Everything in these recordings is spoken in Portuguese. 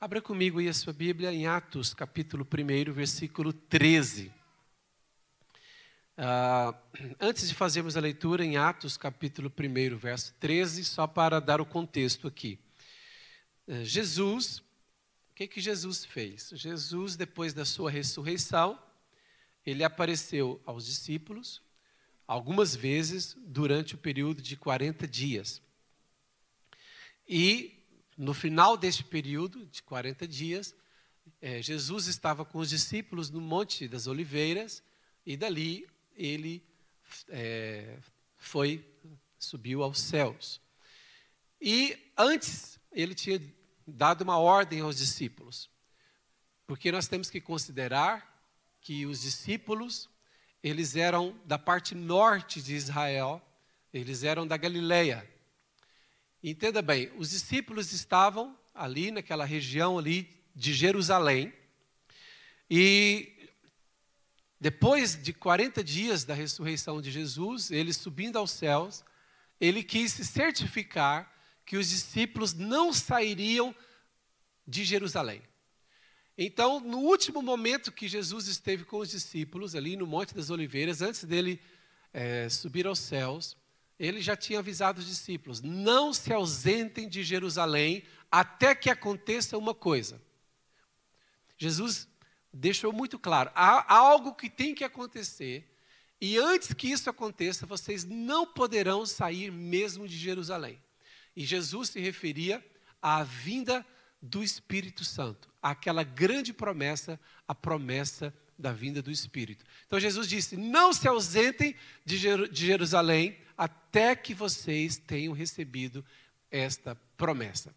Abra comigo aí a sua Bíblia em Atos, capítulo 1, versículo 13. Uh, antes de fazermos a leitura em Atos, capítulo 1, verso 13, só para dar o contexto aqui. Uh, Jesus, o que, que Jesus fez? Jesus, depois da sua ressurreição, ele apareceu aos discípulos algumas vezes durante o período de 40 dias. E no final deste período de 40 dias, eh, Jesus estava com os discípulos no Monte das Oliveiras e dali ele é, foi, subiu aos céus. E antes, ele tinha dado uma ordem aos discípulos, porque nós temos que considerar que os discípulos, eles eram da parte norte de Israel, eles eram da Galileia. Entenda bem, os discípulos estavam ali naquela região ali de Jerusalém, e depois de 40 dias da ressurreição de Jesus, ele subindo aos céus, ele quis se certificar que os discípulos não sairiam de Jerusalém. Então, no último momento que Jesus esteve com os discípulos, ali no Monte das Oliveiras, antes dele é, subir aos céus, ele já tinha avisado os discípulos: não se ausentem de Jerusalém até que aconteça uma coisa. Jesus deixou muito claro: há algo que tem que acontecer, e antes que isso aconteça, vocês não poderão sair mesmo de Jerusalém. E Jesus se referia à vinda do Espírito Santo, aquela grande promessa, a promessa da vinda do Espírito. Então Jesus disse: Não se ausentem de Jerusalém até que vocês tenham recebido esta promessa.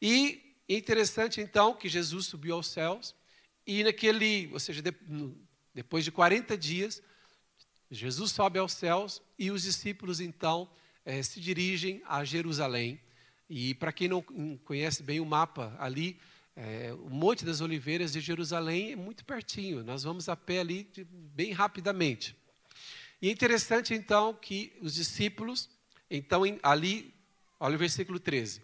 E interessante então que Jesus subiu aos céus e naquele, ou seja, depois de 40 dias, Jesus sobe aos céus e os discípulos então é, se dirigem a Jerusalém. E para quem não conhece bem o mapa ali, é, o Monte das Oliveiras de Jerusalém é muito pertinho. Nós vamos a pé ali de, bem rapidamente. E é interessante então que os discípulos, então ali, olha o versículo 13.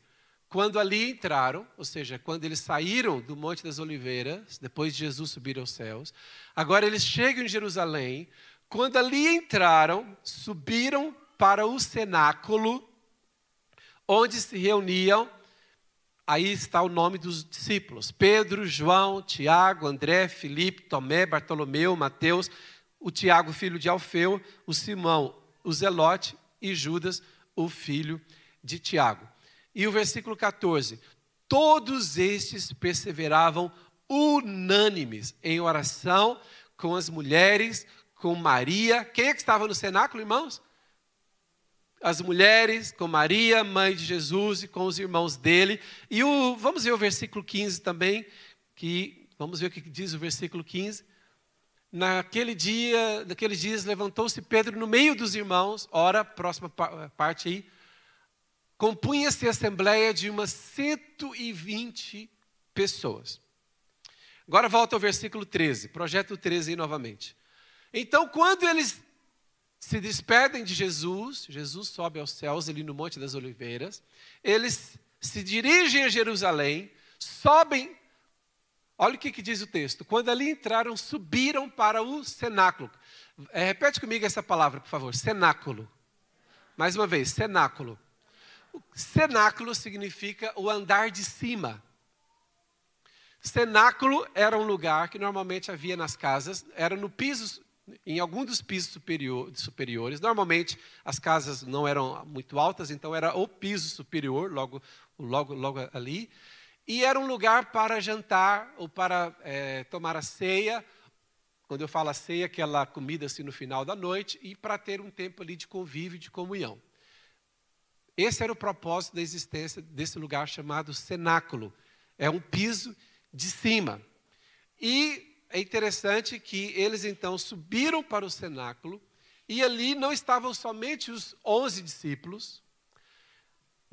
Quando ali entraram, ou seja, quando eles saíram do Monte das Oliveiras, depois de Jesus subir aos céus, agora eles chegam em Jerusalém. Quando ali entraram, subiram para o cenáculo, onde se reuniam, aí está o nome dos discípulos: Pedro, João, Tiago, André, Filipe, Tomé, Bartolomeu, Mateus, o Tiago, filho de Alfeu, o Simão, o Zelote e Judas, o filho de Tiago. E o versículo 14: Todos estes perseveravam unânimes em oração com as mulheres, com Maria. Quem é que estava no cenáculo, irmãos? As mulheres, com Maria, mãe de Jesus, e com os irmãos dele. E o, vamos ver o versículo 15 também, que vamos ver o que diz o versículo 15. Naquele dia, naqueles dias, levantou-se Pedro no meio dos irmãos, ora, próxima parte aí, compunha-se a assembleia de umas 120 pessoas. Agora volta ao versículo 13, projeto 13 novamente. Então, quando eles se despedem de Jesus, Jesus sobe aos céus ali no Monte das Oliveiras, eles se dirigem a Jerusalém, sobem. Olha o que, que diz o texto. Quando ali entraram, subiram para o cenáculo. É, repete comigo essa palavra, por favor. Cenáculo. Mais uma vez, cenáculo. Cenáculo significa o andar de cima. Cenáculo era um lugar que normalmente havia nas casas, era no piso, em algum dos pisos superior, superiores. Normalmente as casas não eram muito altas, então era o piso superior, logo, logo, logo ali. E era um lugar para jantar ou para é, tomar a ceia. Quando eu falo a ceia, aquela comida assim no final da noite, e para ter um tempo ali de convívio e de comunhão. Esse era o propósito da existência desse lugar chamado cenáculo. É um piso de cima. E é interessante que eles então subiram para o cenáculo e ali não estavam somente os onze discípulos,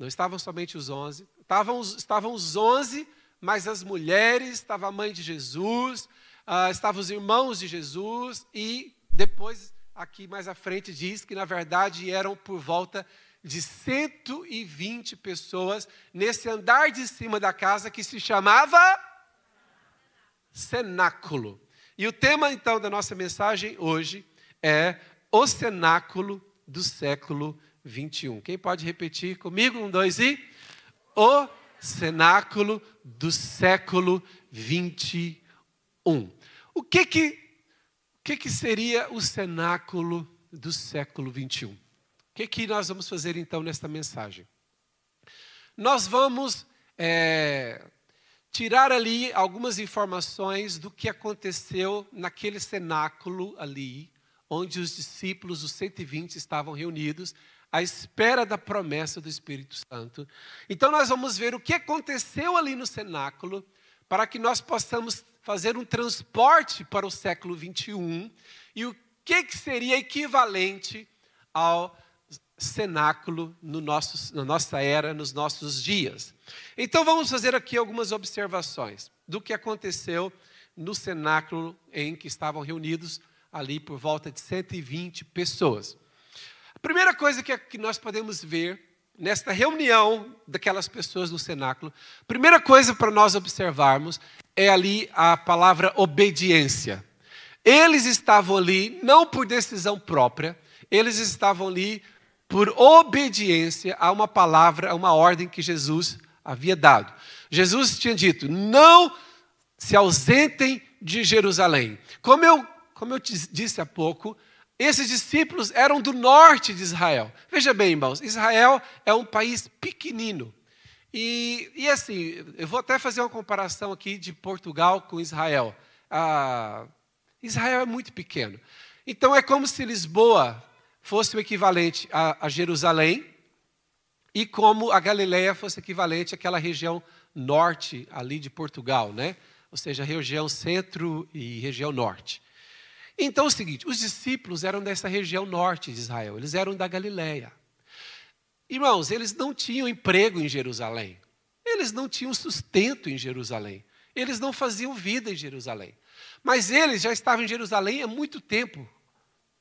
não estavam somente os onze, estavam, estavam os onze, mas as mulheres, estava a mãe de Jesus, uh, estavam os irmãos de Jesus e depois aqui mais à frente diz que na verdade eram por volta de 120 pessoas nesse andar de cima da casa que se chamava cenáculo. E o tema então da nossa mensagem hoje é o cenáculo do século 21. Quem pode repetir comigo? Um, dois e. O cenáculo do século 21. O que que, o que, que seria o cenáculo do século 21? O que, que nós vamos fazer então nesta mensagem? Nós vamos é, tirar ali algumas informações do que aconteceu naquele cenáculo ali, onde os discípulos, os 120, estavam reunidos à espera da promessa do Espírito Santo. Então nós vamos ver o que aconteceu ali no cenáculo, para que nós possamos fazer um transporte para o século 21 e o que, que seria equivalente ao cenáculo no nosso, na nossa era, nos nossos dias. Então vamos fazer aqui algumas observações do que aconteceu no cenáculo em que estavam reunidos ali por volta de 120 pessoas. Primeira coisa que, que nós podemos ver nesta reunião daquelas pessoas no cenáculo, primeira coisa para nós observarmos é ali a palavra obediência. Eles estavam ali não por decisão própria, eles estavam ali por obediência a uma palavra, a uma ordem que Jesus havia dado. Jesus tinha dito: não se ausentem de Jerusalém. Como eu, como eu disse há pouco, esses discípulos eram do norte de Israel. Veja bem, irmãos, Israel é um país pequenino. E, e assim, eu vou até fazer uma comparação aqui de Portugal com Israel. Ah, Israel é muito pequeno. Então é como se Lisboa fosse o equivalente a, a Jerusalém e como a Galileia fosse equivalente àquela região norte ali de Portugal, né? Ou seja, região centro e região norte. Então é o seguinte, os discípulos eram dessa região norte de Israel, eles eram da Galileia. Irmãos, eles não tinham emprego em Jerusalém. Eles não tinham sustento em Jerusalém. Eles não faziam vida em Jerusalém. Mas eles já estavam em Jerusalém há muito tempo,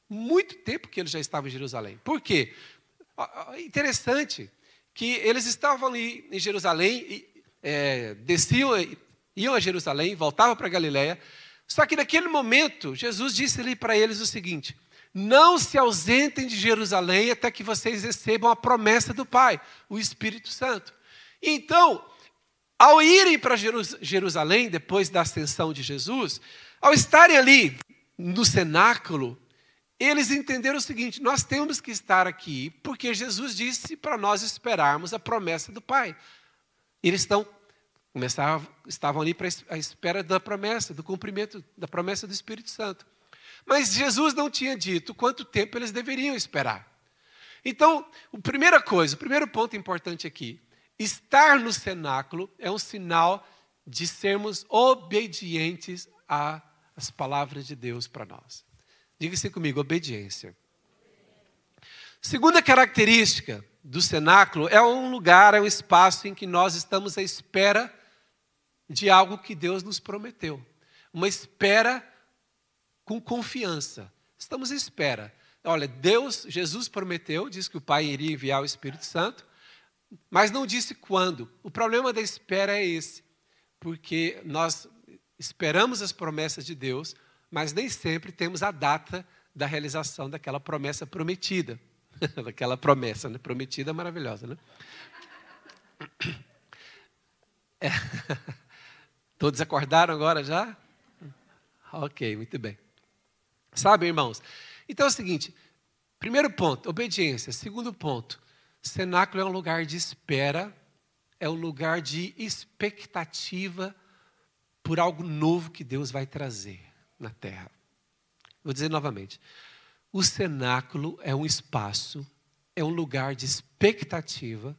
muito tempo que eles já estavam em Jerusalém. Por quê? Interessante que eles estavam ali em Jerusalém, é, desciam, iam a Jerusalém, voltavam para Galiléia. Só que naquele momento, Jesus disse para eles o seguinte: não se ausentem de Jerusalém até que vocês recebam a promessa do Pai, o Espírito Santo. Então, ao irem para Jerusalém, depois da ascensão de Jesus, ao estarem ali no cenáculo, eles entenderam o seguinte: nós temos que estar aqui porque Jesus disse para nós esperarmos a promessa do Pai. Eles estão começavam, estavam ali para a espera da promessa, do cumprimento da promessa do Espírito Santo. Mas Jesus não tinha dito quanto tempo eles deveriam esperar. Então, a primeira coisa, o primeiro ponto importante aqui, estar no cenáculo é um sinal de sermos obedientes às palavras de Deus para nós. Diga-se comigo, obediência. Segunda característica do cenáculo é um lugar, é um espaço em que nós estamos à espera de algo que Deus nos prometeu. Uma espera com confiança. Estamos à espera. Olha, Deus, Jesus prometeu, disse que o Pai iria enviar o Espírito Santo, mas não disse quando. O problema da espera é esse, porque nós esperamos as promessas de Deus, mas nem sempre temos a data da realização daquela promessa prometida. daquela promessa, né? Prometida maravilhosa, né? É. Todos acordaram agora já? Ok, muito bem. Sabe, irmãos? Então é o seguinte: primeiro ponto, obediência. Segundo ponto, cenáculo é um lugar de espera, é um lugar de expectativa por algo novo que Deus vai trazer na terra. Vou dizer novamente: o cenáculo é um espaço, é um lugar de expectativa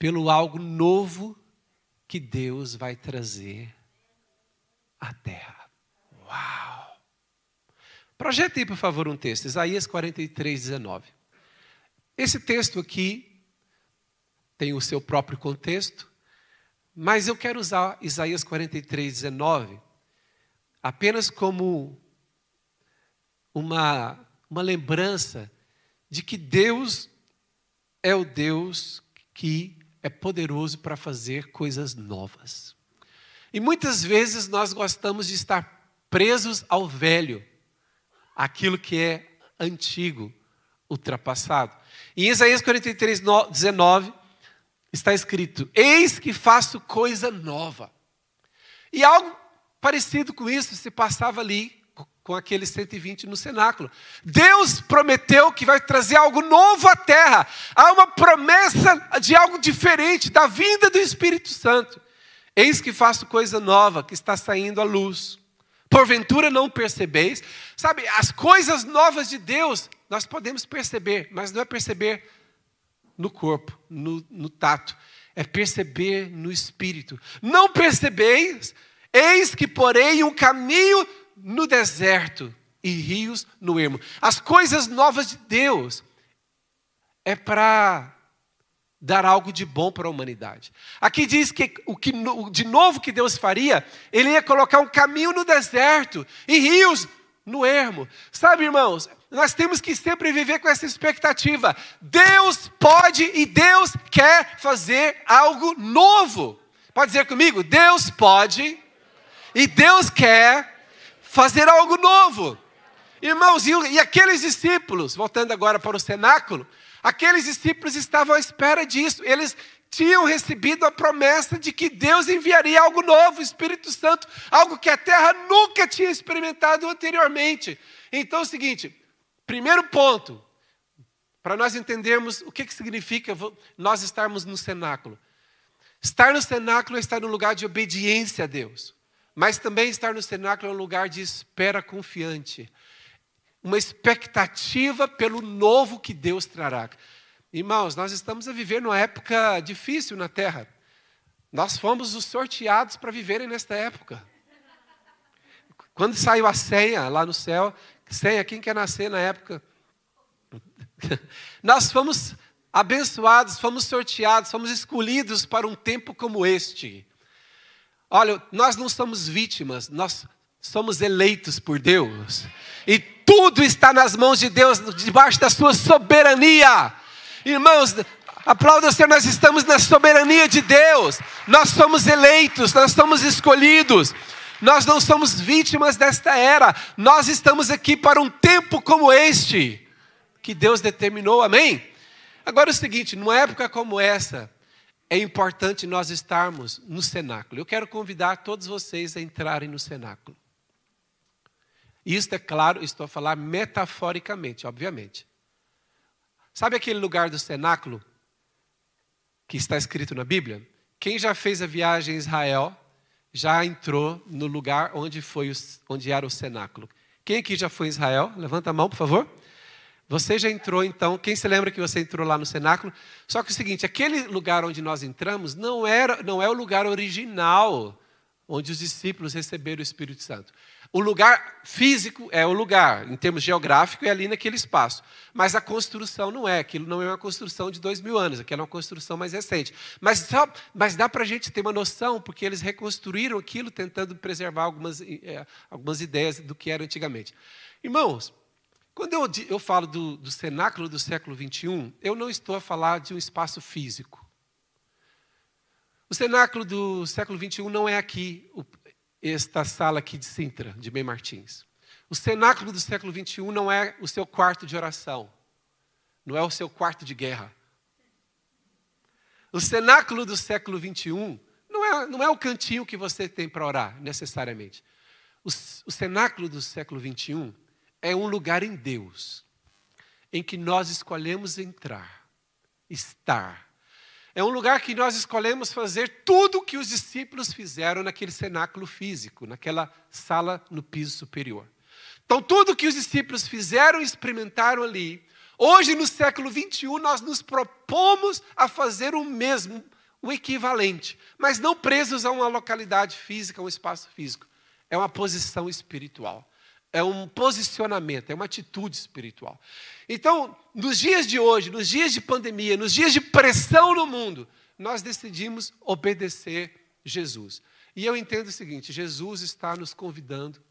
pelo algo novo que Deus vai trazer à terra. Uau! Projete aí, por favor, um texto, Isaías 43, 19. Esse texto aqui tem o seu próprio contexto, mas eu quero usar Isaías 43, 19 apenas como uma, uma lembrança de que Deus é o Deus que é poderoso para fazer coisas novas. E muitas vezes nós gostamos de estar presos ao velho, aquilo que é antigo, ultrapassado. Em Isaías 43, 19, está escrito: Eis que faço coisa nova. E algo parecido com isso se passava ali com aqueles 120 no cenáculo. Deus prometeu que vai trazer algo novo à terra. Há uma promessa de algo diferente, da vinda do Espírito Santo. Eis que faço coisa nova que está saindo à luz. Porventura não percebeis? Sabe, as coisas novas de Deus nós podemos perceber, mas não é perceber no corpo, no, no tato, é perceber no espírito. Não percebeis? Eis que porei um caminho no deserto e rios no ermo. As coisas novas de Deus é para dar algo de bom para a humanidade. Aqui diz que o que de novo que Deus faria, ele ia colocar um caminho no deserto e rios no ermo. Sabe, irmãos, nós temos que sempre viver com essa expectativa. Deus pode e Deus quer fazer algo novo. Pode dizer comigo? Deus pode e Deus quer fazer algo novo. Irmãos, e, aqueles discípulos, voltando agora para o cenáculo, Aqueles discípulos estavam à espera disso. Eles tinham recebido a promessa de que Deus enviaria algo novo, o Espírito Santo, algo que a terra nunca tinha experimentado anteriormente. Então é o seguinte: primeiro ponto, para nós entendermos o que, que significa nós estarmos no cenáculo. Estar no cenáculo é estar no lugar de obediência a Deus, mas também estar no cenáculo é um lugar de espera confiante uma expectativa pelo novo que Deus trará. Irmãos, nós estamos a viver numa época difícil na terra. Nós fomos os sorteados para viverem nesta época. Quando saiu a senha lá no céu, senha, quem quer nascer na época? Nós fomos abençoados, fomos sorteados, fomos escolhidos para um tempo como este. Olha, nós não somos vítimas, nós somos eleitos por Deus. E tudo está nas mãos de Deus, debaixo da sua soberania. Irmãos, aplauda o Senhor, nós estamos na soberania de Deus. Nós somos eleitos, nós somos escolhidos. Nós não somos vítimas desta era. Nós estamos aqui para um tempo como este, que Deus determinou. Amém? Agora é o seguinte, numa época como essa, é importante nós estarmos no cenáculo. Eu quero convidar todos vocês a entrarem no cenáculo. Isto é claro, estou a falar metaforicamente, obviamente. Sabe aquele lugar do cenáculo que está escrito na Bíblia? Quem já fez a viagem a Israel já entrou no lugar onde foi onde era o cenáculo. Quem aqui já foi em Israel? Levanta a mão, por favor. Você já entrou então, quem se lembra que você entrou lá no cenáculo? Só que é o seguinte, aquele lugar onde nós entramos não era, não é o lugar original onde os discípulos receberam o Espírito Santo. O lugar físico é o lugar, em termos geográficos, é ali naquele espaço. Mas a construção não é, aquilo não é uma construção de dois mil anos, aquilo é uma construção mais recente. Mas, só, mas dá para a gente ter uma noção, porque eles reconstruíram aquilo tentando preservar algumas, é, algumas ideias do que era antigamente. Irmãos, quando eu, eu falo do, do cenáculo do século XXI, eu não estou a falar de um espaço físico. O cenáculo do século XXI não é aqui, esta sala aqui de Sintra, de Bem Martins. O cenáculo do século XXI não é o seu quarto de oração, não é o seu quarto de guerra. O cenáculo do século XXI não é, não é o cantinho que você tem para orar, necessariamente. O, o cenáculo do século XXI é um lugar em Deus, em que nós escolhemos entrar, estar, é um lugar que nós escolhemos fazer tudo o que os discípulos fizeram naquele cenáculo físico, naquela sala no piso superior. Então, tudo que os discípulos fizeram e experimentaram ali, hoje no século 21, nós nos propomos a fazer o mesmo, o equivalente, mas não presos a uma localidade física, a um espaço físico. É uma posição espiritual é um posicionamento, é uma atitude espiritual. Então, nos dias de hoje, nos dias de pandemia, nos dias de pressão no mundo, nós decidimos obedecer Jesus. E eu entendo o seguinte: Jesus está nos convidando,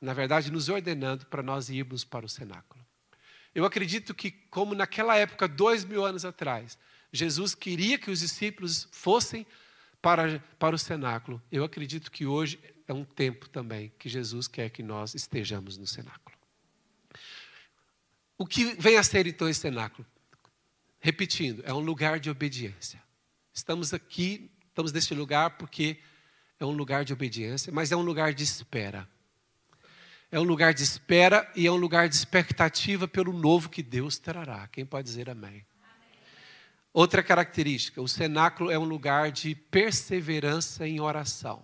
na verdade, nos ordenando para nós irmos para o cenáculo. Eu acredito que, como naquela época, dois mil anos atrás, Jesus queria que os discípulos fossem para, para o cenáculo. Eu acredito que hoje é um tempo também que Jesus quer que nós estejamos no cenáculo. O que vem a ser então esse cenáculo? Repetindo, é um lugar de obediência. Estamos aqui, estamos neste lugar porque é um lugar de obediência, mas é um lugar de espera. É um lugar de espera e é um lugar de expectativa pelo novo que Deus trará. Quem pode dizer amém? Outra característica, o cenáculo é um lugar de perseverança em oração.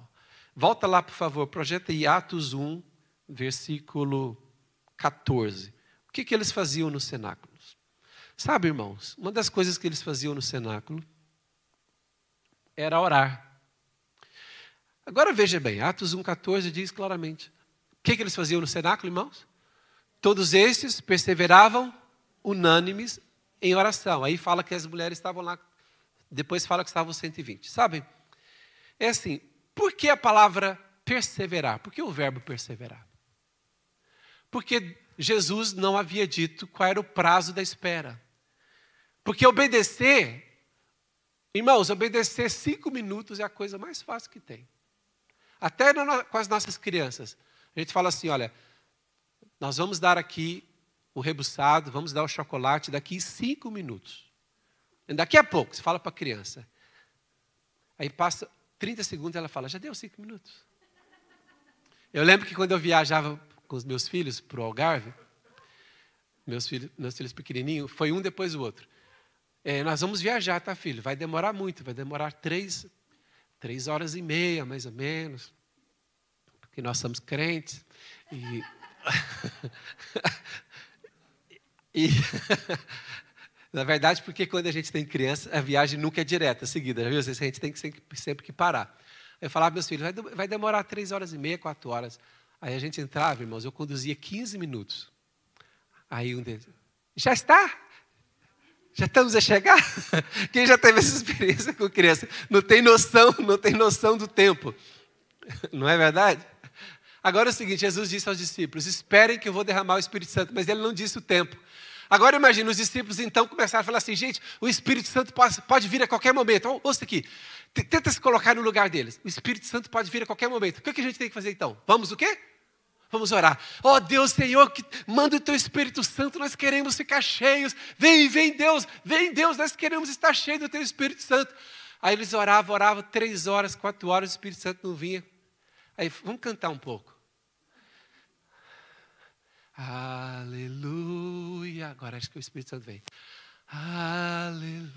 Volta lá, por favor, projeta aí Atos 1, versículo 14. O que, que eles faziam no cenáculo? Sabe, irmãos, uma das coisas que eles faziam no cenáculo era orar. Agora veja bem, Atos 1,14 diz claramente: que, que eles faziam no cenáculo, irmãos? Todos estes perseveravam unânimes em oração. Aí fala que as mulheres estavam lá, depois fala que estavam 120. Sabem? É assim, por que a palavra perseverar? Por que o verbo perseverar? Porque Jesus não havia dito qual era o prazo da espera. Porque obedecer, irmãos, obedecer cinco minutos é a coisa mais fácil que tem. Até com as nossas crianças. A gente fala assim: olha, nós vamos dar aqui o rebuçado, vamos dar o chocolate daqui cinco minutos. Daqui a pouco, você fala para a criança. Aí passa 30 segundos ela fala: já deu cinco minutos. Eu lembro que quando eu viajava com os meus filhos para o Algarve, meus filhos, meus filhos pequenininhos, foi um depois do outro. É, nós vamos viajar, tá, filho? Vai demorar muito, vai demorar três, três horas e meia, mais ou menos que nós somos crentes. E, e na verdade, porque quando a gente tem criança, a viagem nunca é direta, seguida, viu? A gente tem que sempre, sempre que parar. Eu falava meus filhos, vai, vai demorar três horas e meia, quatro horas. Aí a gente entrava, irmãos, eu conduzia 15 minutos. Aí um deles, já está? Já estamos a chegar? Quem já teve essa experiência com criança? Não tem noção, não tem noção do tempo. Não é verdade? Agora é o seguinte: Jesus disse aos discípulos: Esperem que eu vou derramar o Espírito Santo, mas ele não disse o tempo. Agora imagina, os discípulos então começaram a falar assim: gente, o Espírito Santo pode, pode vir a qualquer momento. Então, ouça aqui, tenta se colocar no lugar deles. O Espírito Santo pode vir a qualquer momento. O que, é que a gente tem que fazer então? Vamos o quê? Vamos orar. Ó oh, Deus, Senhor, que manda o teu Espírito Santo, nós queremos ficar cheios. Vem, vem Deus, vem Deus, nós queremos estar cheios do teu Espírito Santo. Aí eles oravam, oravam três horas, quatro horas, o Espírito Santo não vinha. Aí, vamos cantar um pouco. Aleluia. Agora acho que o Espírito Santo vem. Aleluia.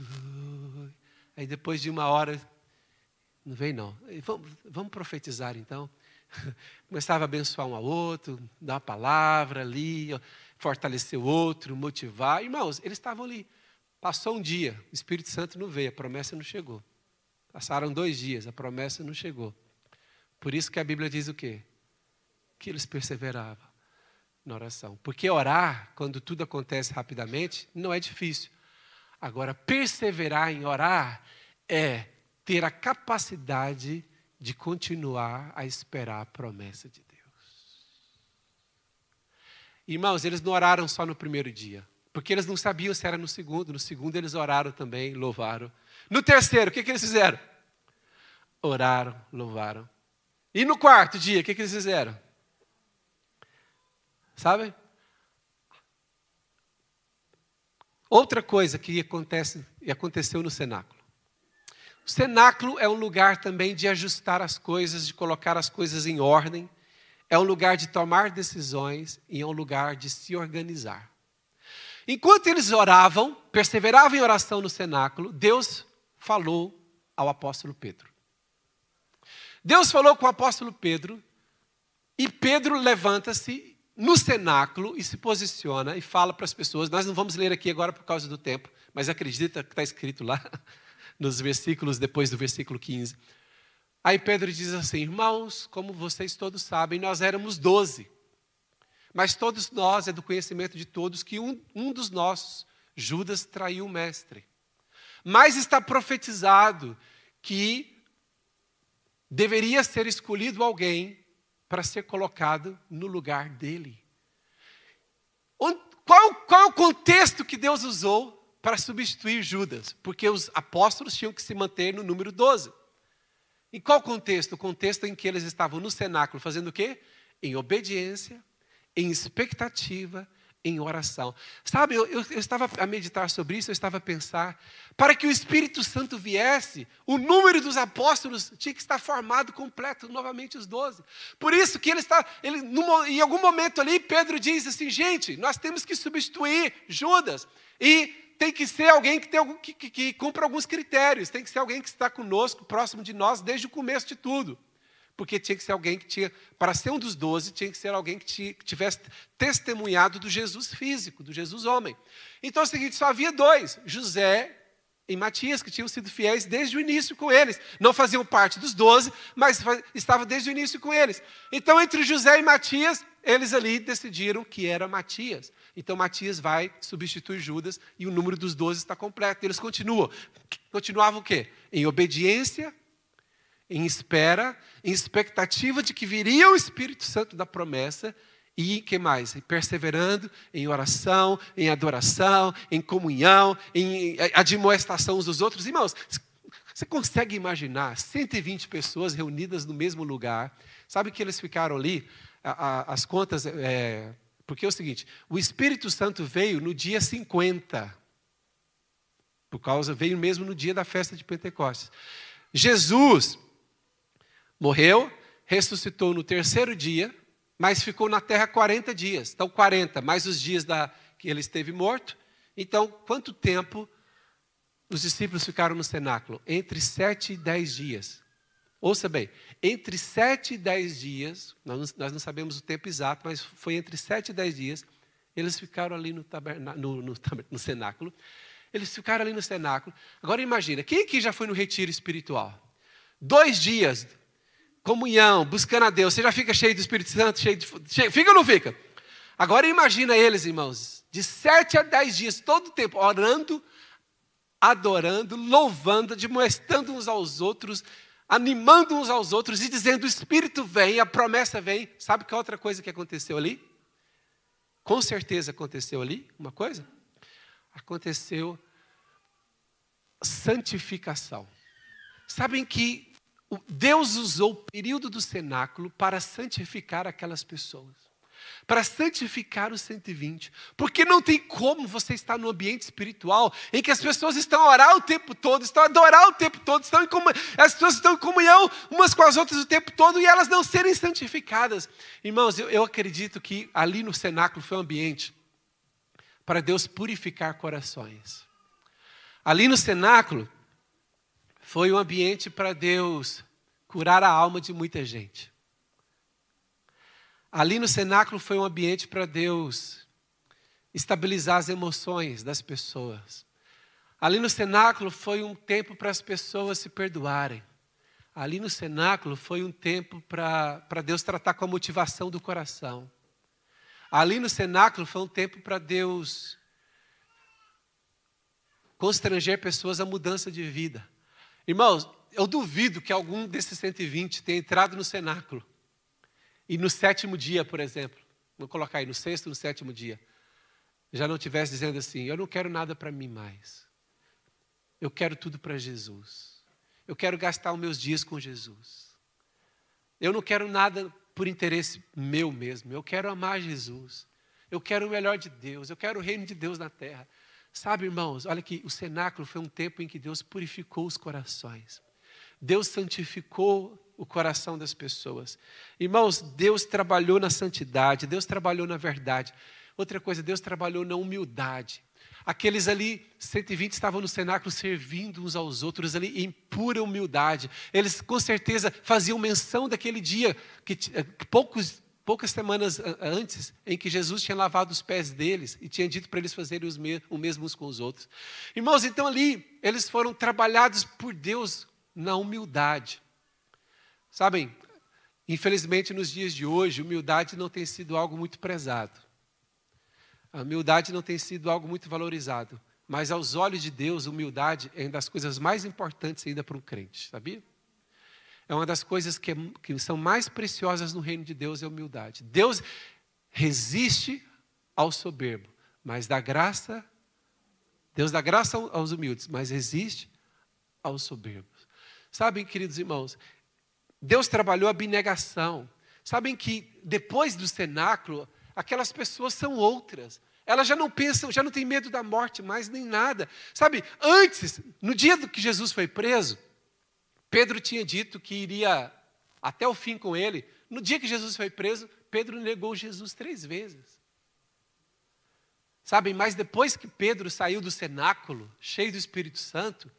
Aí depois de uma hora, não vem não. Vamos, vamos profetizar então. Começava a abençoar um ao outro, dar uma palavra ali, fortalecer o outro, motivar. Irmãos, eles estavam ali. Passou um dia, o Espírito Santo não veio, a promessa não chegou. Passaram dois dias, a promessa não chegou. Por isso que a Bíblia diz o quê? Que eles perseveravam na oração. Porque orar, quando tudo acontece rapidamente, não é difícil. Agora, perseverar em orar é ter a capacidade de continuar a esperar a promessa de Deus. Irmãos, eles não oraram só no primeiro dia, porque eles não sabiam se era no segundo. No segundo, eles oraram também, louvaram. No terceiro, o que, que eles fizeram? Oraram, louvaram. E no quarto dia, o que, que eles fizeram? Sabe? Outra coisa que acontece e aconteceu no cenáculo. O cenáculo é um lugar também de ajustar as coisas, de colocar as coisas em ordem. É um lugar de tomar decisões e é um lugar de se organizar. Enquanto eles oravam, perseveravam em oração no cenáculo, Deus falou ao apóstolo Pedro. Deus falou com o apóstolo Pedro e Pedro levanta-se no cenáculo e se posiciona e fala para as pessoas. Nós não vamos ler aqui agora por causa do tempo, mas acredita que está escrito lá, nos versículos depois do versículo 15. Aí Pedro diz assim: Irmãos, como vocês todos sabem, nós éramos doze. Mas todos nós, é do conhecimento de todos, que um, um dos nossos, Judas, traiu o mestre. Mas está profetizado que deveria ser escolhido alguém para ser colocado no lugar dele. qual, qual o contexto que Deus usou para substituir Judas? Porque os apóstolos tinham que se manter no número 12. Em qual contexto? O contexto em que eles estavam no cenáculo fazendo o quê? Em obediência, em expectativa, em oração. Sabe, eu, eu, eu, estava a meditar sobre isso, eu estava a pensar, para que o Espírito Santo viesse, o número dos apóstolos tinha que estar formado completo, novamente os doze. Por isso que ele está, ele, num, em algum momento ali, Pedro diz assim, gente, nós temos que substituir Judas. E tem que ser alguém que, tem que, que, que cumpra alguns critérios, tem que ser alguém que está conosco, próximo de nós, desde o começo de tudo. Porque tinha que ser alguém que tinha, para ser um dos doze, tinha que ser alguém que tivesse testemunhado do Jesus físico, do Jesus homem. Então é o seguinte: só havia dois, José e Matias, que tinham sido fiéis desde o início com eles. Não faziam parte dos doze, mas estavam desde o início com eles. Então, entre José e Matias, eles ali decidiram que era Matias. Então Matias vai substituir Judas e o número dos doze está completo. Eles continuam. Continuavam o quê? Em obediência, em espera, em expectativa de que viria o Espírito Santo da promessa e que mais? Perseverando em oração, em adoração, em comunhão, em admoestação uns dos outros. Irmãos, você consegue imaginar 120 pessoas reunidas no mesmo lugar? Sabe que eles ficaram ali? as contas é, porque é o seguinte: o Espírito Santo veio no dia 50. Por causa, veio mesmo no dia da festa de Pentecostes. Jesus morreu, ressuscitou no terceiro dia, mas ficou na terra 40 dias. Então, 40, mais os dias da, que ele esteve morto. Então, quanto tempo os discípulos ficaram no cenáculo? Entre sete e dez dias. Ouça bem, entre sete e dez dias, nós, não sabemos o tempo exato, mas foi entre sete e dez dias, eles ficaram ali no, taberna, no, no, no cenáculo. Eles ficaram ali no cenáculo. Agora imagina, quem aqui já foi no retiro espiritual? Dois dias, comunhão, buscando a Deus. Você já fica cheio do Espírito Santo, cheio de. Cheio, fica ou não fica? Agora imagina eles, irmãos, de sete a dez dias, todo o tempo, orando, adorando, louvando, admoestando uns aos outros, animando uns aos outros e dizendo: o Espírito vem, a promessa vem. Sabe que outra coisa que aconteceu ali? Com certeza aconteceu ali uma coisa? Aconteceu santificação. Sabem que Deus usou o período do cenáculo para santificar aquelas pessoas para santificar os 120. Porque não tem como você estar no ambiente espiritual em que as pessoas estão a orar o tempo todo, estão a adorar o tempo todo, estão em comunhão, as pessoas estão em comunhão umas com as outras o tempo todo e elas não serem santificadas. Irmãos, eu, eu acredito que ali no cenáculo foi um ambiente para Deus purificar corações. Ali no cenáculo foi um ambiente para Deus curar a alma de muita gente. Ali no cenáculo foi um ambiente para Deus estabilizar as emoções das pessoas. Ali no cenáculo foi um tempo para as pessoas se perdoarem. Ali no cenáculo foi um tempo para Deus tratar com a motivação do coração. Ali no cenáculo foi um tempo para Deus constranger pessoas à mudança de vida. Irmãos, eu duvido que algum desses 120 tenha entrado no cenáculo e no sétimo dia, por exemplo, vou colocar aí no sexto, no sétimo dia, já não estivesse dizendo assim: eu não quero nada para mim mais. Eu quero tudo para Jesus. Eu quero gastar os meus dias com Jesus. Eu não quero nada por interesse meu mesmo. Eu quero amar Jesus. Eu quero o melhor de Deus. Eu quero o reino de Deus na terra. Sabe, irmãos, olha que o cenáculo foi um tempo em que Deus purificou os corações. Deus santificou o coração das pessoas. Irmãos, Deus trabalhou na santidade, Deus trabalhou na verdade. Outra coisa, Deus trabalhou na humildade. Aqueles ali, 120, estavam no cenáculo servindo uns aos outros ali em pura humildade. Eles com certeza faziam menção daquele dia, que eh, poucos, poucas semanas antes, em que Jesus tinha lavado os pés deles e tinha dito para eles fazerem o mesmo uns com os outros. Irmãos, então ali, eles foram trabalhados por Deus na humildade. Sabem, infelizmente nos dias de hoje, humildade não tem sido algo muito prezado. A humildade não tem sido algo muito valorizado. Mas aos olhos de Deus, humildade é uma das coisas mais importantes ainda para um crente, sabia? É uma das coisas que, é, que são mais preciosas no reino de Deus, é a humildade. Deus resiste ao soberbo, mas dá graça, Deus dá graça aos humildes, mas resiste aos soberbos. Sabem, queridos irmãos, Deus trabalhou a abnegação. Sabem que depois do cenáculo, aquelas pessoas são outras. Elas já não pensam, já não têm medo da morte mais nem nada. Sabe, antes, no dia que Jesus foi preso, Pedro tinha dito que iria até o fim com ele. No dia que Jesus foi preso, Pedro negou Jesus três vezes. Sabem, mas depois que Pedro saiu do cenáculo, cheio do Espírito Santo,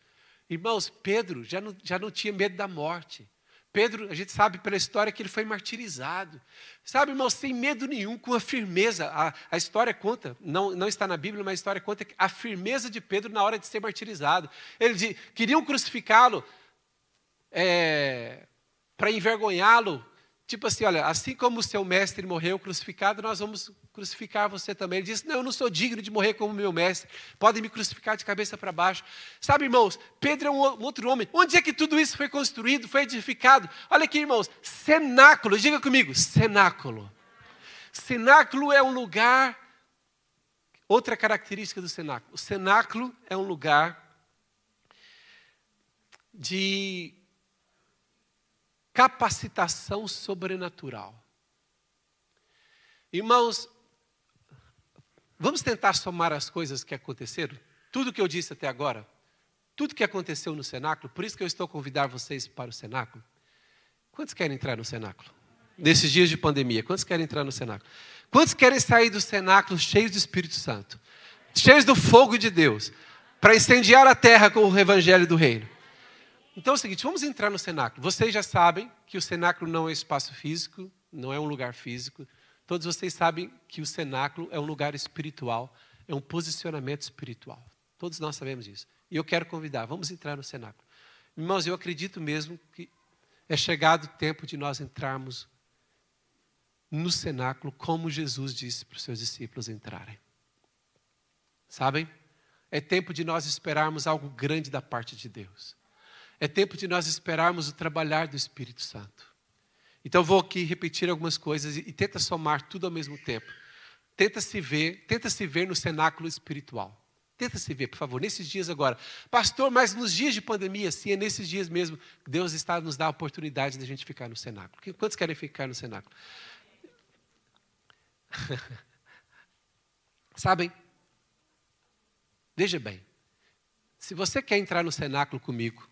irmãos, Pedro já não, já não tinha medo da morte. Pedro, a gente sabe pela história que ele foi martirizado. Sabe, irmãos, sem medo nenhum, com a firmeza. A, a história conta, não, não está na Bíblia, mas a história conta a firmeza de Pedro na hora de ser martirizado. Eles queriam crucificá-lo é, para envergonhá-lo, Tipo assim, olha, assim como o seu mestre morreu crucificado, nós vamos crucificar você também. Ele disse: Não, eu não sou digno de morrer como meu mestre. Podem me crucificar de cabeça para baixo. Sabe, irmãos, Pedro é um outro homem. Onde é que tudo isso foi construído, foi edificado? Olha aqui, irmãos, cenáculo. Diga comigo: cenáculo. Cenáculo é um lugar. Outra característica do cenáculo: o cenáculo é um lugar de capacitação sobrenatural. Irmãos, vamos tentar somar as coisas que aconteceram? Tudo que eu disse até agora, tudo que aconteceu no cenáculo, por isso que eu estou a convidar vocês para o cenáculo. Quantos querem entrar no cenáculo? Nesses dias de pandemia, quantos querem entrar no cenáculo? Quantos querem sair do cenáculo cheios do Espírito Santo? Cheios do fogo de Deus, para incendiar a terra com o evangelho do reino? Então é o seguinte, vamos entrar no cenáculo. Vocês já sabem que o cenáculo não é espaço físico, não é um lugar físico. Todos vocês sabem que o cenáculo é um lugar espiritual, é um posicionamento espiritual. Todos nós sabemos isso. E eu quero convidar, vamos entrar no cenáculo. Irmãos, eu acredito mesmo que é chegado o tempo de nós entrarmos no cenáculo como Jesus disse para os seus discípulos entrarem. Sabem? É tempo de nós esperarmos algo grande da parte de Deus. É tempo de nós esperarmos o trabalhar do Espírito Santo. Então vou aqui repetir algumas coisas e, e tenta somar tudo ao mesmo tempo. Tenta se ver, tenta se ver no cenáculo espiritual. Tenta se ver, por favor, nesses dias agora. Pastor, mas nos dias de pandemia, sim, é nesses dias mesmo que Deus está nos dá a oportunidade de a gente ficar no cenáculo. Quantos querem ficar no cenáculo? Sabem? Veja bem. Se você quer entrar no cenáculo comigo,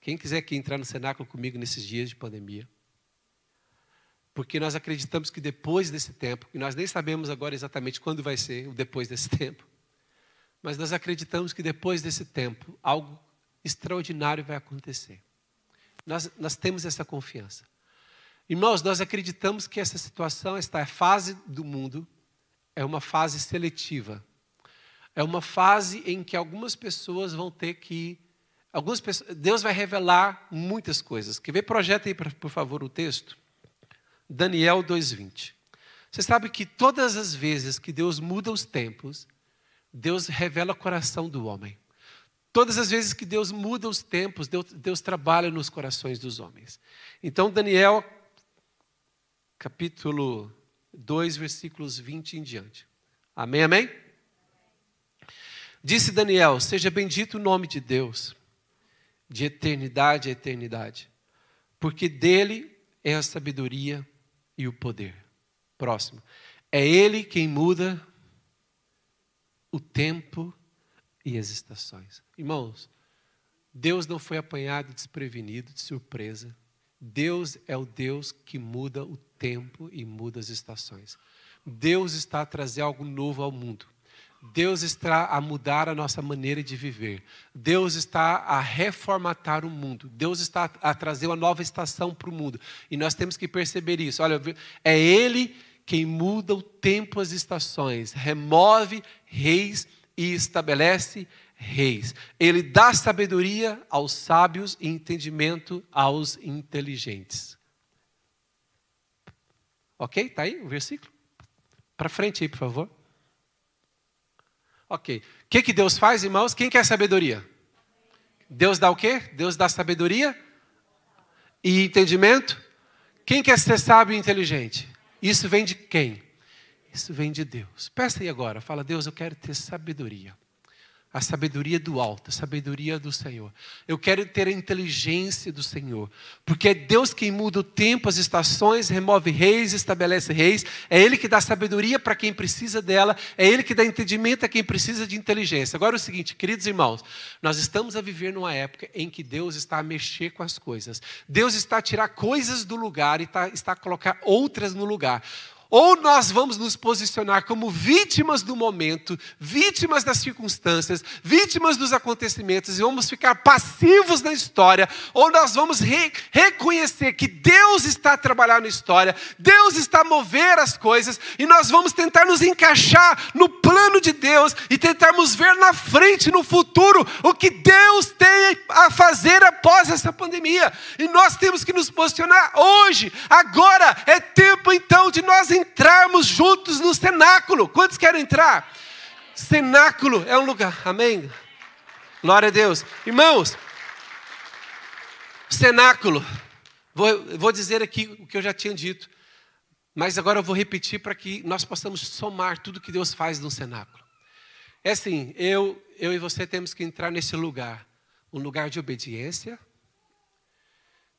quem quiser aqui entrar no cenáculo comigo nesses dias de pandemia, porque nós acreditamos que depois desse tempo, e nós nem sabemos agora exatamente quando vai ser o depois desse tempo, mas nós acreditamos que depois desse tempo, algo extraordinário vai acontecer. Nós, nós temos essa confiança. Irmãos, nós acreditamos que essa situação, esta fase do mundo, é uma fase seletiva. É uma fase em que algumas pessoas vão ter que Algumas pessoas, Deus vai revelar muitas coisas. Quer ver? Projeta aí, por favor, o texto. Daniel 2,20. Você sabe que todas as vezes que Deus muda os tempos, Deus revela o coração do homem. Todas as vezes que Deus muda os tempos, Deus, Deus trabalha nos corações dos homens. Então, Daniel, capítulo 2, versículos 20 em diante. Amém, amém? Disse Daniel: Seja bendito o nome de Deus de eternidade a eternidade, porque dele é a sabedoria e o poder. Próximo. É ele quem muda o tempo e as estações. Irmãos, Deus não foi apanhado desprevenido, de surpresa. Deus é o Deus que muda o tempo e muda as estações. Deus está a trazer algo novo ao mundo. Deus está a mudar a nossa maneira de viver. Deus está a reformatar o mundo. Deus está a trazer uma nova estação para o mundo. E nós temos que perceber isso. Olha, é Ele quem muda o tempo, as estações, remove reis e estabelece reis. Ele dá sabedoria aos sábios e entendimento aos inteligentes. Ok? Está aí o versículo? Para frente aí, por favor. Ok. O que, que Deus faz, irmãos? Quem quer sabedoria? Deus dá o quê? Deus dá sabedoria e entendimento. Quem quer ser sábio e inteligente? Isso vem de quem? Isso vem de Deus. Peça aí agora, fala, Deus, eu quero ter sabedoria a sabedoria do alto, a sabedoria do Senhor. Eu quero ter a inteligência do Senhor, porque é Deus quem muda o tempo, as estações, remove reis, estabelece reis. É Ele que dá sabedoria para quem precisa dela, é Ele que dá entendimento a quem precisa de inteligência. Agora é o seguinte, queridos irmãos, nós estamos a viver numa época em que Deus está a mexer com as coisas. Deus está a tirar coisas do lugar e está, está a colocar outras no lugar. Ou nós vamos nos posicionar como vítimas do momento, vítimas das circunstâncias, vítimas dos acontecimentos e vamos ficar passivos na história, ou nós vamos re reconhecer que Deus está a trabalhar na história, Deus está a mover as coisas e nós vamos tentar nos encaixar no plano de Deus e tentarmos ver na frente, no futuro, o que Deus tem a fazer após essa pandemia. E nós temos que nos posicionar hoje, agora é tempo então de nós entrarmos juntos no cenáculo. Quantos querem entrar? Cenáculo é um lugar, amém? Glória a Deus. Irmãos, cenáculo, vou, vou dizer aqui o que eu já tinha dito, mas agora eu vou repetir para que nós possamos somar tudo que Deus faz no cenáculo. É assim, eu, eu e você temos que entrar nesse lugar, um lugar de obediência.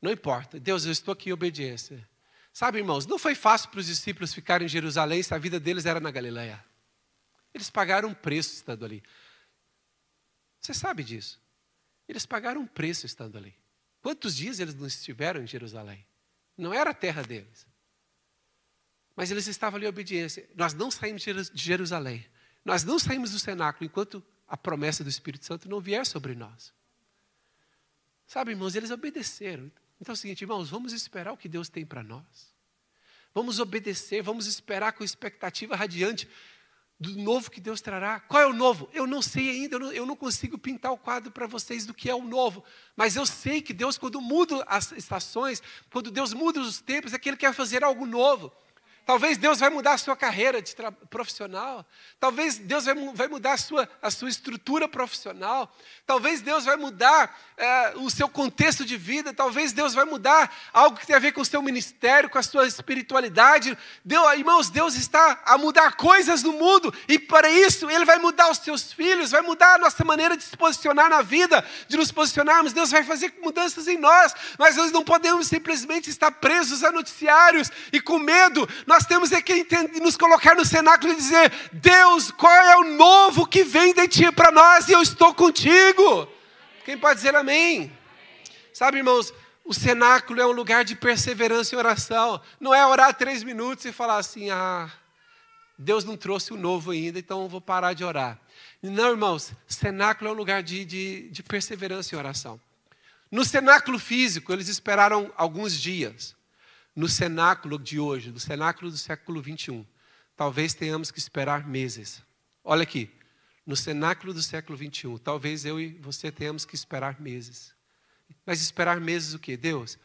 Não importa, Deus, eu estou aqui em obediência. Sabe, irmãos, não foi fácil para os discípulos ficarem em Jerusalém se a vida deles era na Galileia. Eles pagaram um preço estando ali. Você sabe disso. Eles pagaram um preço estando ali. Quantos dias eles não estiveram em Jerusalém? Não era a terra deles. Mas eles estavam ali em obediência. Nós não saímos de Jerusalém. Nós não saímos do cenáculo enquanto a promessa do Espírito Santo não vier sobre nós. Sabe, irmãos, eles obedeceram. Então é o seguinte, irmãos, vamos esperar o que Deus tem para nós. Vamos obedecer, vamos esperar com expectativa radiante do novo que Deus trará. Qual é o novo? Eu não sei ainda, eu não, eu não consigo pintar o quadro para vocês do que é o novo. Mas eu sei que Deus, quando muda as estações, quando Deus muda os tempos, é que Ele quer fazer algo novo. Talvez Deus vai mudar a sua carreira profissional. Talvez Deus vai, vai mudar a sua, a sua estrutura profissional. Talvez Deus vai mudar é, o seu contexto de vida. Talvez Deus vai mudar algo que tem a ver com o seu ministério, com a sua espiritualidade. Deus, irmãos, Deus está a mudar coisas no mundo. E para isso, Ele vai mudar os seus filhos, vai mudar a nossa maneira de se posicionar na vida, de nos posicionarmos. Deus vai fazer mudanças em nós. Mas nós não podemos simplesmente estar presos a noticiários e com medo nós temos é que entender, nos colocar no cenáculo e dizer: Deus, qual é o novo que vem de ti para nós e eu estou contigo? Quem pode dizer amém? Sabe, irmãos, o cenáculo é um lugar de perseverança e oração. Não é orar três minutos e falar assim: ah, Deus não trouxe o novo ainda, então eu vou parar de orar. Não, irmãos, cenáculo é um lugar de, de, de perseverança e oração. No cenáculo físico, eles esperaram alguns dias no cenáculo de hoje, no cenáculo do século 21, talvez tenhamos que esperar meses. Olha aqui, no cenáculo do século 21, talvez eu e você tenhamos que esperar meses. Mas esperar meses o quê? Deus,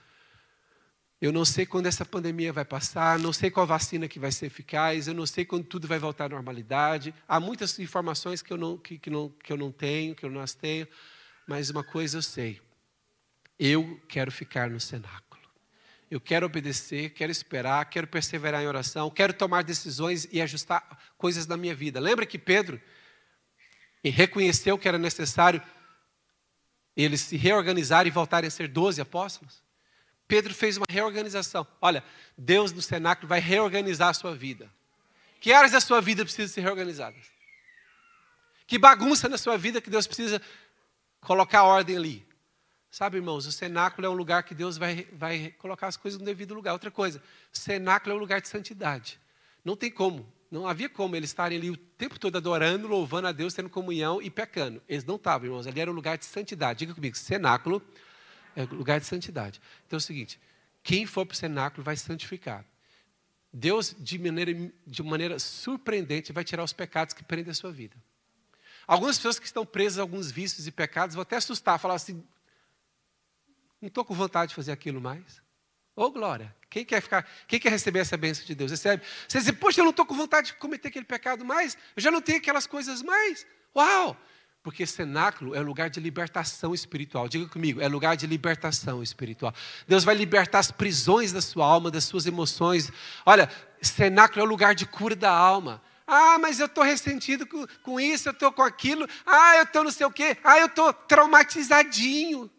eu não sei quando essa pandemia vai passar, não sei qual vacina que vai ser eficaz, eu não sei quando tudo vai voltar à normalidade. Há muitas informações que eu não, que, que não, que eu não tenho, que eu não as tenho, mas uma coisa eu sei: eu quero ficar no cenáculo. Eu quero obedecer, quero esperar, quero perseverar em oração, quero tomar decisões e ajustar coisas na minha vida. Lembra que Pedro reconheceu que era necessário eles se reorganizarem e voltarem a ser doze apóstolos? Pedro fez uma reorganização. Olha, Deus no cenáculo vai reorganizar a sua vida. Que áreas da sua vida precisam ser reorganizadas? Que bagunça na sua vida que Deus precisa colocar ordem ali? Sabe, irmãos, o cenáculo é um lugar que Deus vai, vai colocar as coisas no devido lugar. Outra coisa, o cenáculo é um lugar de santidade. Não tem como, não havia como eles estarem ali o tempo todo adorando, louvando a Deus, tendo comunhão e pecando. Eles não estavam, irmãos, ali era um lugar de santidade. Diga comigo, cenáculo é lugar de santidade. Então é o seguinte, quem for para o cenáculo vai santificar. Deus, de maneira, de maneira surpreendente, vai tirar os pecados que prendem a sua vida. Algumas pessoas que estão presas a alguns vícios e pecados vão até assustar, falar assim: não estou com vontade de fazer aquilo mais. Ô oh, glória! Quem quer ficar, quem quer receber essa bênção de Deus? Recebe. Você diz, poxa, eu não estou com vontade de cometer aquele pecado mais, eu já não tenho aquelas coisas mais. Uau! Porque cenáculo é lugar de libertação espiritual. Diga comigo, é lugar de libertação espiritual. Deus vai libertar as prisões da sua alma, das suas emoções. Olha, cenáculo é o lugar de cura da alma. Ah, mas eu estou ressentido com, com isso, eu estou com aquilo. Ah, eu estou não sei o quê. Ah, eu estou traumatizadinho.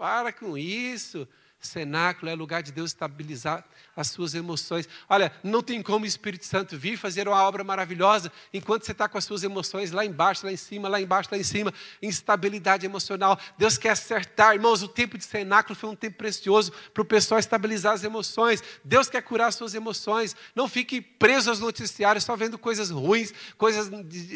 Para com isso. Cenáculo é lugar de Deus estabilizar as suas emoções. Olha, não tem como o Espírito Santo vir fazer uma obra maravilhosa enquanto você está com as suas emoções lá embaixo, lá em cima, lá embaixo, lá em cima, instabilidade emocional. Deus quer acertar, irmãos. O tempo de cenáculo foi um tempo precioso para o pessoal estabilizar as emoções. Deus quer curar as suas emoções. Não fique preso aos noticiários só vendo coisas ruins, coisas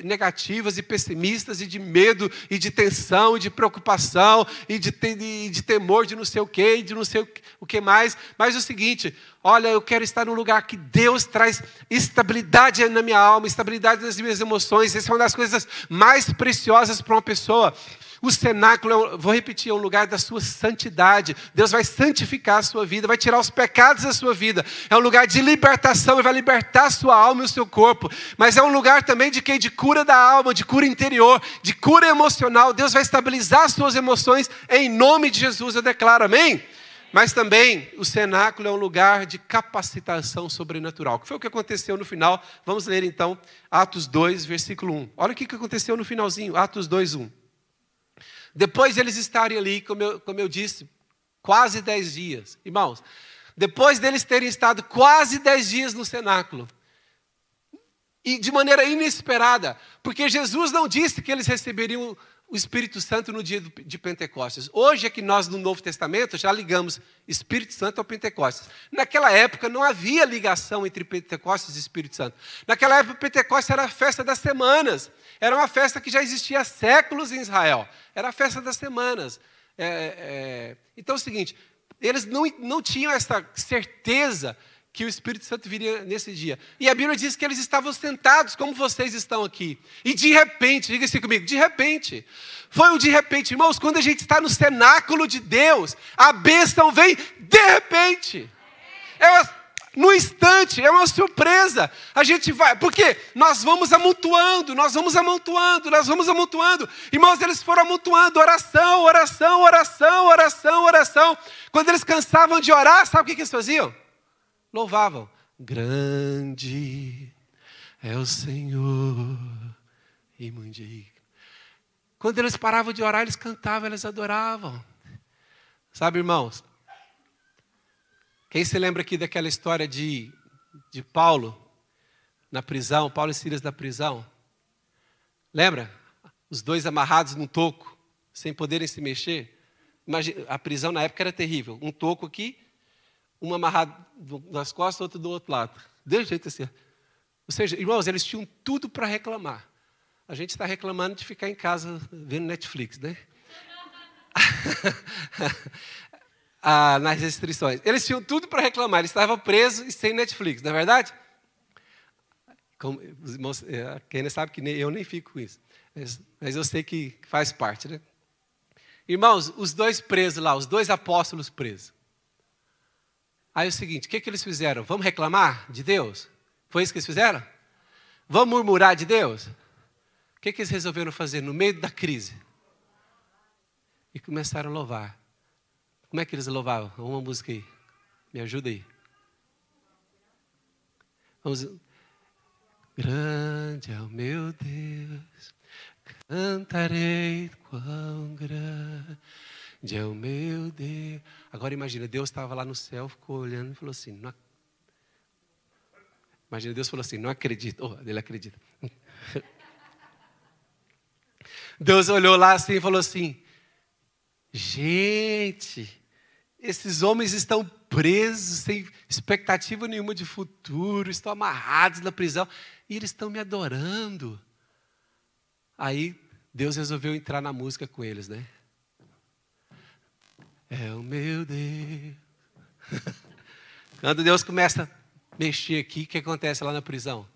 negativas e pessimistas, e de medo, e de tensão, e de preocupação, e de, de, de temor de não sei o quê, e de não sei o que mais. Mas é o seguinte, Olha, eu quero estar num lugar que Deus traz estabilidade na minha alma, estabilidade nas minhas emoções. Essa é uma das coisas mais preciosas para uma pessoa. O cenáculo, é vou repetir, é um lugar da sua santidade. Deus vai santificar a sua vida, vai tirar os pecados da sua vida. É um lugar de libertação, Ele vai libertar a sua alma e o seu corpo. Mas é um lugar também de quem? De cura da alma, de cura interior, de cura emocional. Deus vai estabilizar as suas emoções em nome de Jesus, eu declaro, amém? Mas também o cenáculo é um lugar de capacitação sobrenatural, que foi o que aconteceu no final. Vamos ler então Atos 2, versículo 1. Olha o que aconteceu no finalzinho, Atos 2, 1. Depois de eles estarem ali, como eu, como eu disse, quase dez dias. Irmãos, depois deles terem estado quase dez dias no cenáculo, e de maneira inesperada, porque Jesus não disse que eles receberiam o Espírito Santo no dia de Pentecostes. Hoje é que nós, no Novo Testamento, já ligamos Espírito Santo ao Pentecostes. Naquela época não havia ligação entre Pentecostes e Espírito Santo. Naquela época, Pentecostes era a festa das semanas. Era uma festa que já existia há séculos em Israel. Era a festa das semanas. É, é... Então é o seguinte: eles não, não tinham essa certeza que o Espírito Santo viria nesse dia. E a Bíblia diz que eles estavam sentados, como vocês estão aqui. E de repente, diga assim comigo, de repente. Foi um de repente, irmãos, quando a gente está no cenáculo de Deus, a bênção vem de repente. É uma, no instante, é uma surpresa. A gente vai, porque nós vamos amontoando, nós vamos amontoando, nós vamos amontoando. Irmãos, eles foram amontoando oração, oração, oração, oração, oração. Quando eles cansavam de orar, sabe o que, que eles faziam? Louvavam. Grande é o Senhor e mundico. Quando eles paravam de orar, eles cantavam, eles adoravam. Sabe, irmãos? Quem se lembra aqui daquela história de, de Paulo na prisão, Paulo e Silas na prisão? Lembra? Os dois amarrados num toco, sem poderem se mexer. Imagina, a prisão na época era terrível. Um toco aqui uma amarrada nas costas, outra do outro lado. Desse jeito assim. Ou seja, irmãos, eles tinham tudo para reclamar. A gente está reclamando de ficar em casa vendo Netflix, né? ah, nas restrições. Eles tinham tudo para reclamar. Eles estavam presos e sem Netflix, não é verdade? Como, os irmãos, é, sabe que nem, eu nem fico com isso. Mas, mas eu sei que faz parte, né? Irmãos, os dois presos lá, os dois apóstolos presos. Aí é o seguinte: o que, que eles fizeram? Vamos reclamar de Deus? Foi isso que eles fizeram? Vamos murmurar de Deus? O que, que eles resolveram fazer no meio da crise? E começaram a louvar. Como é que eles louvavam? Uma música aí. Me ajuda aí. Vamos. Grande é o meu Deus, cantarei quão grande de é o meu Deus. Agora imagina, Deus estava lá no céu, ficou olhando e falou assim: não... Imagina, Deus falou assim: não acredito. Oh, ele acredita. Deus olhou lá assim e falou assim: gente, esses homens estão presos, sem expectativa nenhuma de futuro, estão amarrados na prisão e eles estão me adorando. Aí Deus resolveu entrar na música com eles, né? É o meu Deus. Quando Deus começa a mexer aqui, o que acontece lá na prisão?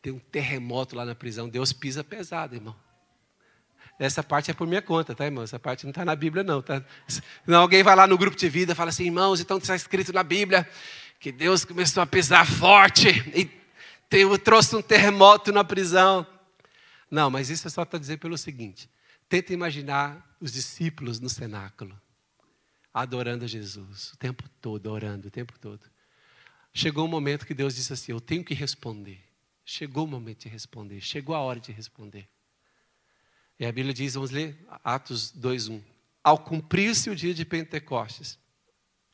Tem um terremoto lá na prisão, Deus pisa pesado, irmão. Essa parte é por minha conta, tá, irmão? Essa parte não está na Bíblia, não. Tá? Não, alguém vai lá no grupo de vida e fala assim, irmãos, então está escrito na Bíblia que Deus começou a pisar forte e trouxe um terremoto na prisão. Não, mas isso é só para dizer pelo seguinte: tenta imaginar os discípulos no cenáculo adorando a Jesus, o tempo todo, orando, o tempo todo. chegou um momento que Deus disse assim: Eu tenho que responder. Chegou o momento de responder, chegou a hora de responder. E a Bíblia diz, vamos ler Atos 2:1. Ao cumprir-se o dia de Pentecostes,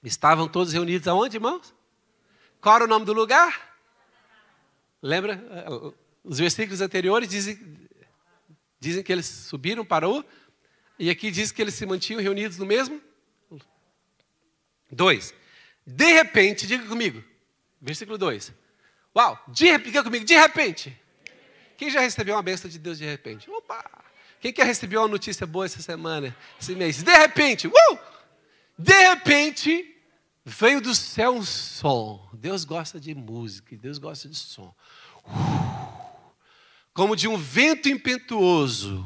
estavam todos reunidos aonde, irmãos? Qual era o nome do lugar? Lembra? Os versículos anteriores dizem, dizem que eles subiram para o. E aqui diz que eles se mantinham reunidos no mesmo. Dois. De repente, diga comigo. Versículo 2. Uau, de diga comigo, de repente. Quem já recebeu uma bênção de Deus de repente? Opa! Quem quer receber uma notícia boa essa semana, esse mês? De repente, uh! De repente, veio do céu um som. Deus gosta de música, Deus gosta de som. Como de um vento impetuoso.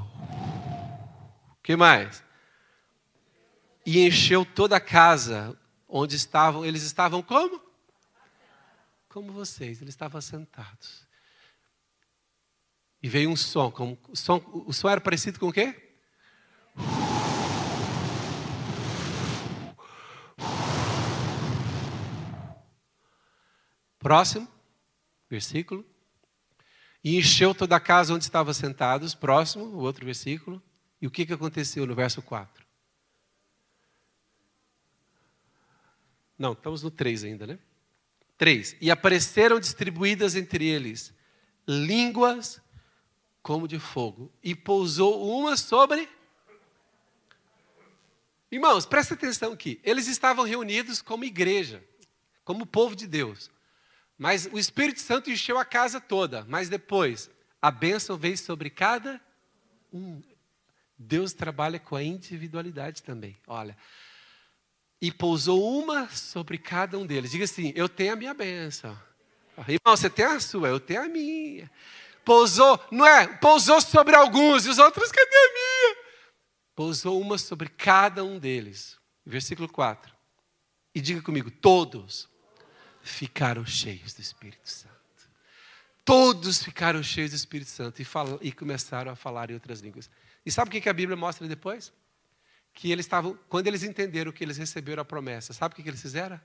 O que mais? E encheu toda a casa onde estavam. Eles estavam como? Como vocês, eles estavam sentados. E veio um som, como, o som, o som era parecido com o quê? Próximo, versículo. E encheu toda a casa onde estavam sentados. Próximo, o outro versículo. E o que, que aconteceu no verso 4? Não, estamos no 3 ainda, né? 3. E apareceram distribuídas entre eles línguas como de fogo, e pousou uma sobre. Irmãos, presta atenção aqui. Eles estavam reunidos como igreja, como povo de Deus. Mas o Espírito Santo encheu a casa toda. Mas depois, a bênção veio sobre cada um. Deus trabalha com a individualidade também. Olha. E pousou uma sobre cada um deles. Diga assim: Eu tenho a minha bênção. Irmão, você tem a sua, eu tenho a minha pousou, não é? Pousou sobre alguns e os outros, cadê a minha? Pousou uma sobre cada um deles. Versículo 4. E diga comigo: todos ficaram cheios do Espírito Santo. Todos ficaram cheios do Espírito Santo e, fal, e começaram a falar em outras línguas. E sabe o que a Bíblia mostra depois? Que eles estavam, quando eles entenderam que eles receberam a promessa, sabe o que eles fizeram?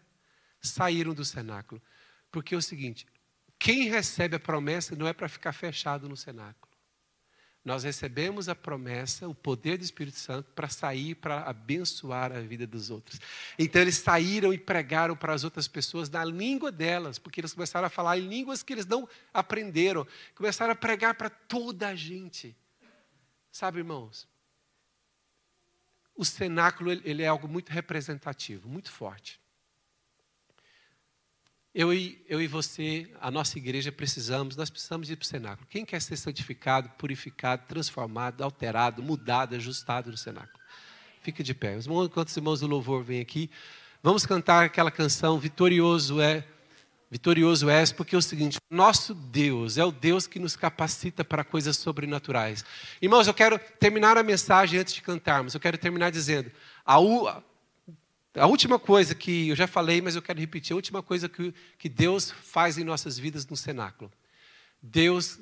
Saíram do cenáculo. Porque é o seguinte: quem recebe a promessa não é para ficar fechado no cenáculo. Nós recebemos a promessa, o poder do Espírito Santo, para sair, para abençoar a vida dos outros. Então eles saíram e pregaram para as outras pessoas na língua delas, porque eles começaram a falar em línguas que eles não aprenderam. Começaram a pregar para toda a gente. Sabe, irmãos? O cenáculo ele é algo muito representativo, muito forte. Eu e, eu e você, a nossa igreja, precisamos, nós precisamos ir para o cenáculo. Quem quer ser santificado, purificado, transformado, alterado, mudado, ajustado no cenáculo? Fique de pé. Enquanto os irmãos do louvor vêm aqui, vamos cantar aquela canção Vitorioso é, Vitorioso és, porque é o seguinte: nosso Deus é o Deus que nos capacita para coisas sobrenaturais. Irmãos, eu quero terminar a mensagem antes de cantarmos. Eu quero terminar dizendo: a, a última coisa que eu já falei, mas eu quero repetir, a última coisa que, que Deus faz em nossas vidas no cenáculo. Deus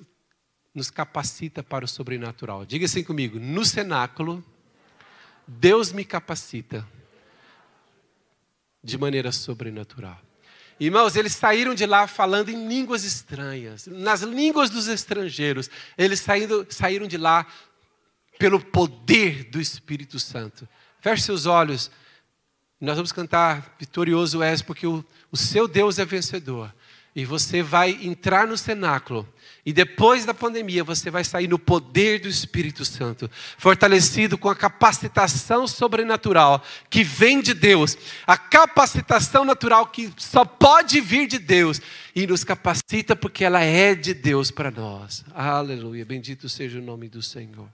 nos capacita para o sobrenatural. Diga assim comigo: no cenáculo, Deus me capacita de maneira sobrenatural. Irmãos, eles saíram de lá falando em línguas estranhas, nas línguas dos estrangeiros. Eles saíram, saíram de lá pelo poder do Espírito Santo. Feche seus olhos. Nós vamos cantar Vitorioso és, porque o, o seu Deus é vencedor. E você vai entrar no cenáculo. E depois da pandemia, você vai sair no poder do Espírito Santo, fortalecido com a capacitação sobrenatural que vem de Deus, a capacitação natural que só pode vir de Deus e nos capacita porque ela é de Deus para nós. Aleluia. Bendito seja o nome do Senhor.